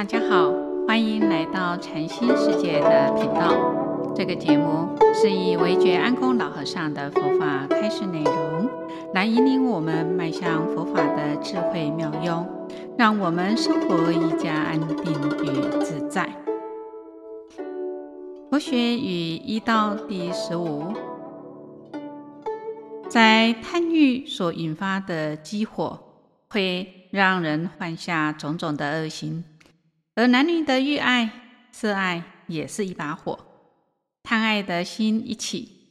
大家好，欢迎来到禅心世界的频道。这个节目是以惟觉安公老和尚的佛法开示内容，来引领我们迈向佛法的智慧妙用，让我们生活愈加安定与自在。佛学与医道第十五，在贪欲所引发的激火，会让人犯下种种的恶行。而男女的欲爱、色爱也是一把火，贪爱的心一起，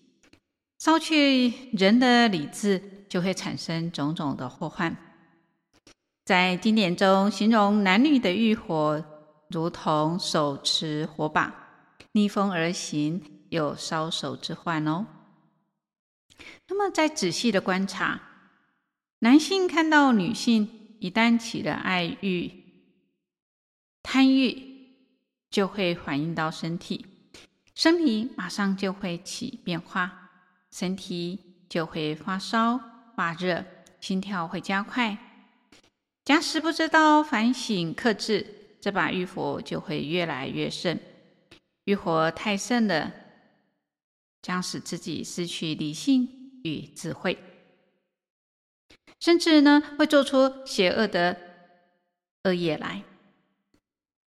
烧去人的理智，就会产生种种的祸患。在经典中形容男女的欲火，如同手持火把，逆风而行，有烧手之患哦。那么，再仔细的观察，男性看到女性一旦起了爱欲。贪欲就会反映到身体，身体马上就会起变化，身体就会发烧、发热，心跳会加快。假使不知道反省克制，这把欲火就会越来越盛。欲火太盛了，将使自己失去理性与智慧，甚至呢会做出邪恶的恶业来。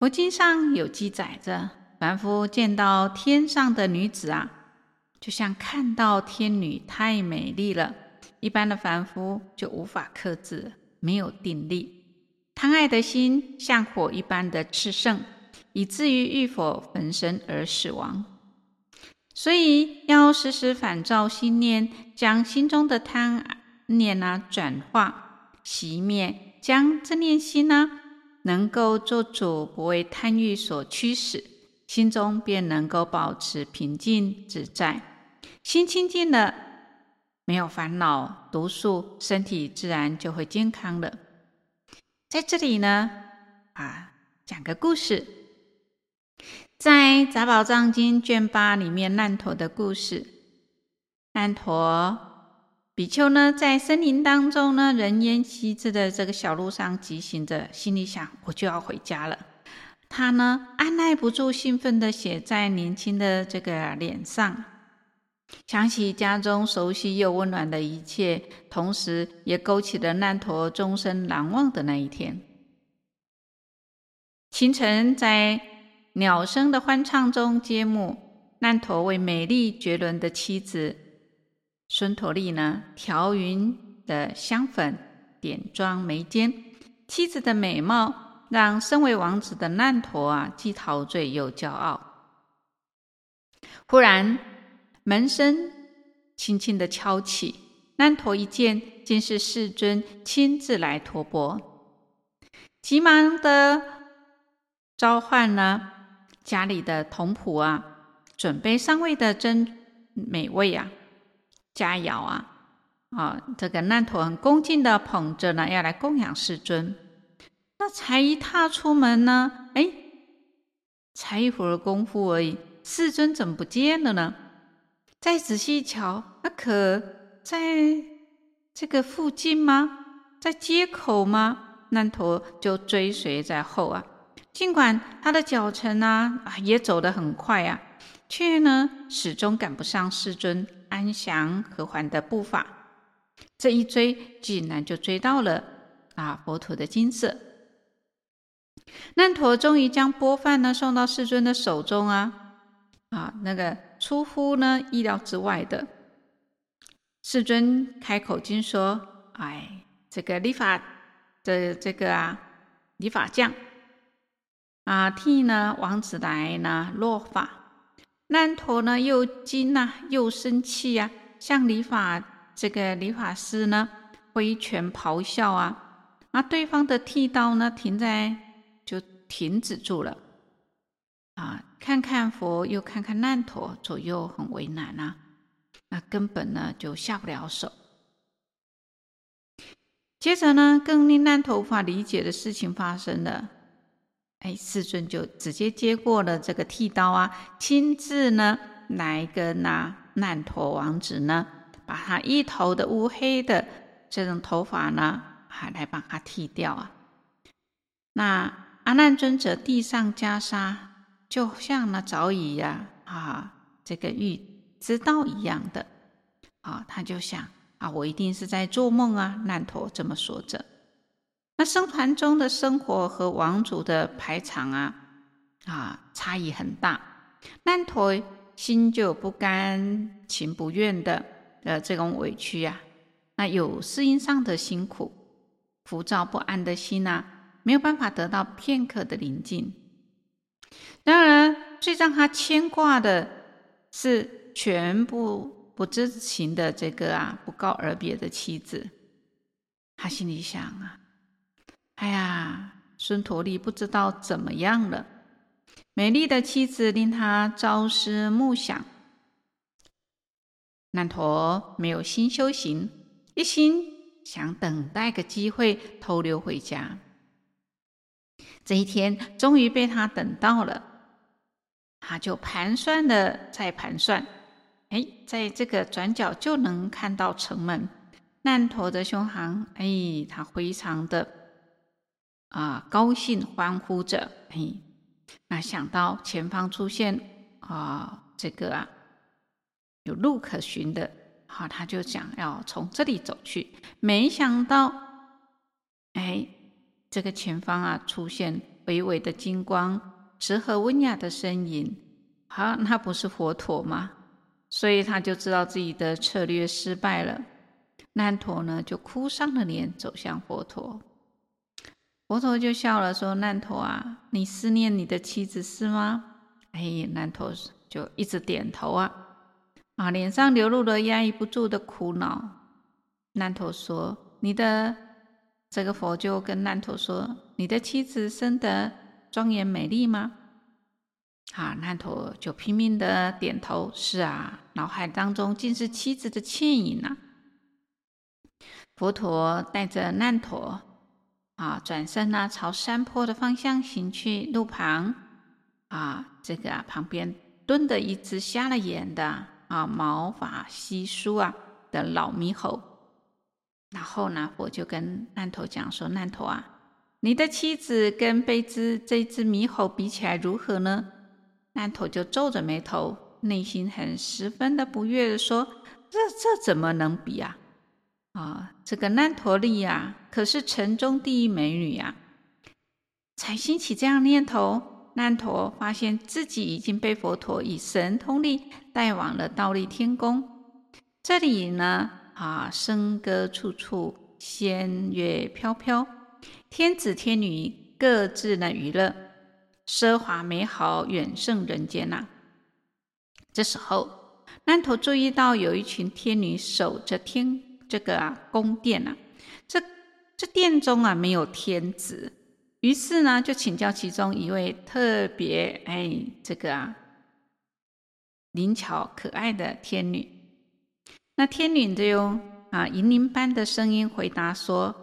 佛经上有记载着，凡夫见到天上的女子啊，就像看到天女太美丽了。一般的凡夫就无法克制，没有定力，贪爱的心像火一般的炽盛，以至于欲火焚身而死亡。所以要时时反照心念，将心中的贪念啊转化、熄灭，将这念心呢、能够做主，不为贪欲所驱使，心中便能够保持平静自在。心清净了，没有烦恼毒素，身体自然就会健康了。在这里呢，啊，讲个故事，在《杂宝藏经》卷八里面，难陀的故事，难陀。比丘呢，在森林当中呢，人烟稀至的这个小路上疾行着，心里想：我就要回家了。他呢，按捺不住兴奋的写在年轻的这个脸上，想起家中熟悉又温暖的一切，同时也勾起了难陀终身难忘的那一天。清晨，在鸟声的欢唱中揭幕，难陀为美丽绝伦的妻子。孙陀利呢，调匀的香粉，点妆眉间，妻子的美貌让身为王子的难陀啊，既陶醉又骄傲。忽然门声轻轻的敲起，难陀一见，竟是世尊亲自来托钵，急忙的召唤了家里的童仆啊，准备上位的真美味啊。佳肴啊，啊，这个难陀很恭敬的捧着呢，要来供养世尊。那才一踏出门呢，哎，才一会儿功夫而已，世尊怎么不见了呢？再仔细一瞧，那可在这个附近吗？在街口吗？难陀就追随在后啊。尽管他的脚程啊，啊也走得很快啊，却呢始终赶不上世尊。安详和缓的步伐，这一追竟然就追到了啊佛陀的金色。难陀终于将钵饭呢送到世尊的手中啊啊，那个出乎呢意料之外的，世尊开口经说：“哎，这个立法的这个啊理发匠啊，替呢王子来呢落发。”难陀呢，又惊呐，又生气呀、啊，向理发这个理发师呢挥拳咆哮啊！啊，对方的剃刀呢，停在就停止住了啊！看看佛，又看看难陀，左右很为难啊！那根本呢就下不了手。接着呢，更令难陀无法理解的事情发生了。哎，世尊就直接接过了这个剃刀啊，亲自呢来跟那难陀王子呢，把他一头的乌黑的这种头发呢，还来帮他剃掉啊。那阿难尊者递上袈裟，就像那早已呀啊这个预知道一样的啊，他就想啊，我一定是在做梦啊。难陀这么说着。那僧团中的生活和王族的排场啊啊差异很大，难陀心就不甘情不愿的呃这种委屈呀、啊，那有适应上的辛苦，浮躁不安的心呐、啊。没有办法得到片刻的宁静。当然，最让他牵挂的是全部不知情的这个啊不告而别的妻子。他心里想啊，哎呀，孙陀利不知道怎么样了。美丽的妻子令他朝思暮想。难陀没有心修行，一心想等待个机会偷溜回家。这一天终于被他等到了，他就盘算的再盘算，哎，在这个转角就能看到城门。难陀的胸膛，哎，他非常的啊高兴，欢呼着，嘿，那想到前方出现啊这个啊有路可循的，好，他就想要从这里走去，没想到，哎。这个前方啊，出现微微的金光，慈和温雅的身影。好，那不是佛陀吗？所以他就知道自己的策略失败了。难陀呢，就哭丧了脸，走向佛陀。佛陀就笑了，说：“难陀啊，你思念你的妻子是吗？”哎，难陀就一直点头啊，啊，脸上流露了压抑不住的苦恼。难陀说：“你的。”这个佛就跟难陀说：“你的妻子生得庄严美丽吗？”啊，难陀就拼命的点头：“是啊。”脑海当中尽是妻子的倩影啊。佛陀带着难陀啊，转身呢，朝山坡的方向行去。路旁啊，这个啊，旁边蹲着一只瞎了眼的啊，毛发稀疏啊的老猕猴。然后呢，我就跟难陀讲说：“烂头啊，你的妻子跟被只这只猕猴比起来如何呢？”烂头就皱着眉头，内心很十分的不悦的说：“这这怎么能比啊？啊，这个难陀利呀，可是城中第一美女呀！”才兴起这样念头，难陀发现自己已经被佛陀以神通力带往了倒立天宫。这里呢。啊，笙歌处处，仙乐飘飘，天子天女各自呢娱乐，奢华美好，远胜人间呐、这时候，难陀注意到有一群天女守着天这个啊宫殿、啊，这这殿中啊没有天子，于是呢就请教其中一位特别哎这个啊灵巧可爱的天女。那天女就用啊银铃般的声音回答说：“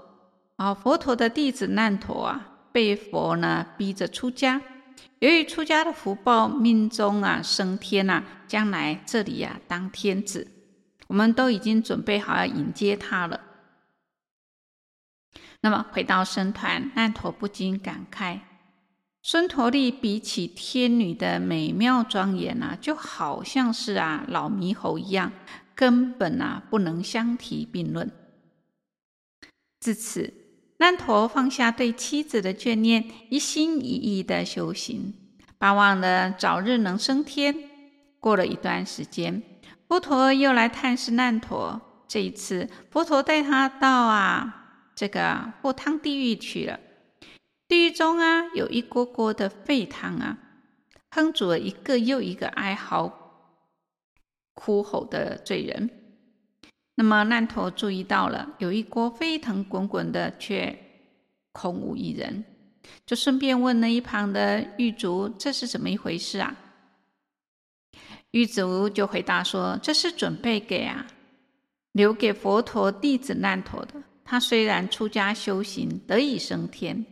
啊，佛陀的弟子难陀啊，被佛呢逼着出家。由于出家的福报，命中啊升天呐、啊，将来这里呀、啊、当天子。我们都已经准备好要迎接他了。”那么回到僧团，难陀不禁感慨：孙陀利比起天女的美妙庄严啊，就好像是啊老猕猴一样。根本啊，不能相提并论。自此，难陀放下对妻子的眷恋，一心一意的修行，巴望着早日能升天。过了一段时间，佛陀又来探视难陀。这一次，佛陀带他到啊这个赴汤地狱去了。地狱中啊，有一锅锅的沸汤啊，烹煮了一个又一个哀嚎。哭吼的罪人，那么难陀注意到了有一锅沸腾滚滚的，却空无一人，就顺便问了一旁的狱卒：“这是怎么一回事啊？”狱卒就回答说：“这是准备给啊，留给佛陀弟子难陀的。他虽然出家修行得以升天，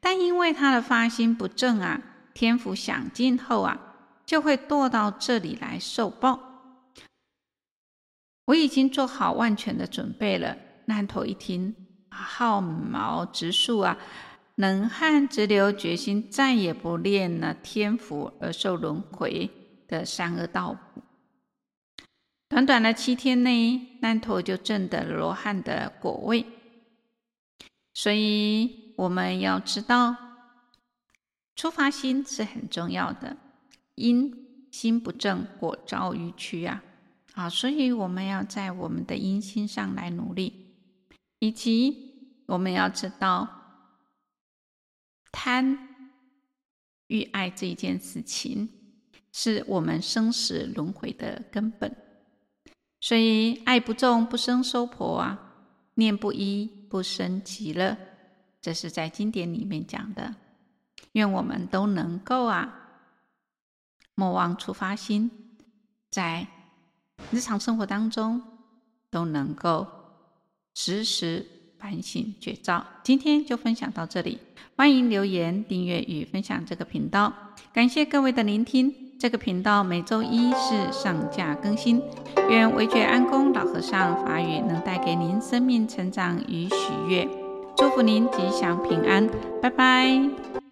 但因为他的发心不正啊，天福享尽后啊，就会堕到这里来受报。”我已经做好万全的准备了。难陀一听，啊，汗毛直竖啊，冷汗直流，决心再也不恋了天福而受轮回的善恶道谱。短短的七天内，难陀就证得罗汉的果位。所以我们要知道，出发心是很重要的。因心不正，果遭于屈啊！啊，所以我们要在我们的因心上来努力，以及我们要知道贪、欲、爱这一件事情，是我们生死轮回的根本。所以，爱不重不生娑婆啊，念不一不生极乐，这是在经典里面讲的。愿我们都能够啊，莫忘初发心，在日常生活当中都能够时时反省绝招。今天就分享到这里，欢迎留言、订阅与分享这个频道。感谢各位的聆听。这个频道每周一是上架更新。愿惟觉安公老和尚法语能带给您生命成长与喜悦，祝福您吉祥平安，拜拜。